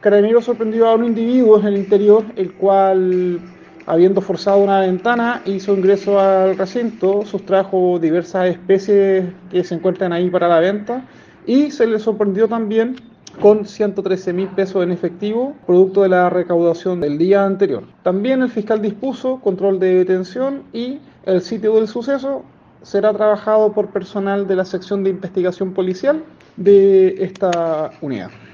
Carabineros sorprendió a un individuo en el interior, el cual, habiendo forzado una ventana, hizo ingreso al recinto, sustrajo diversas especies que se encuentran ahí para la venta y se le sorprendió también con 113 mil pesos en efectivo, producto de la recaudación del día anterior. También el fiscal dispuso control de detención y el sitio del suceso será trabajado por personal de la sección de investigación policial de esta unidad.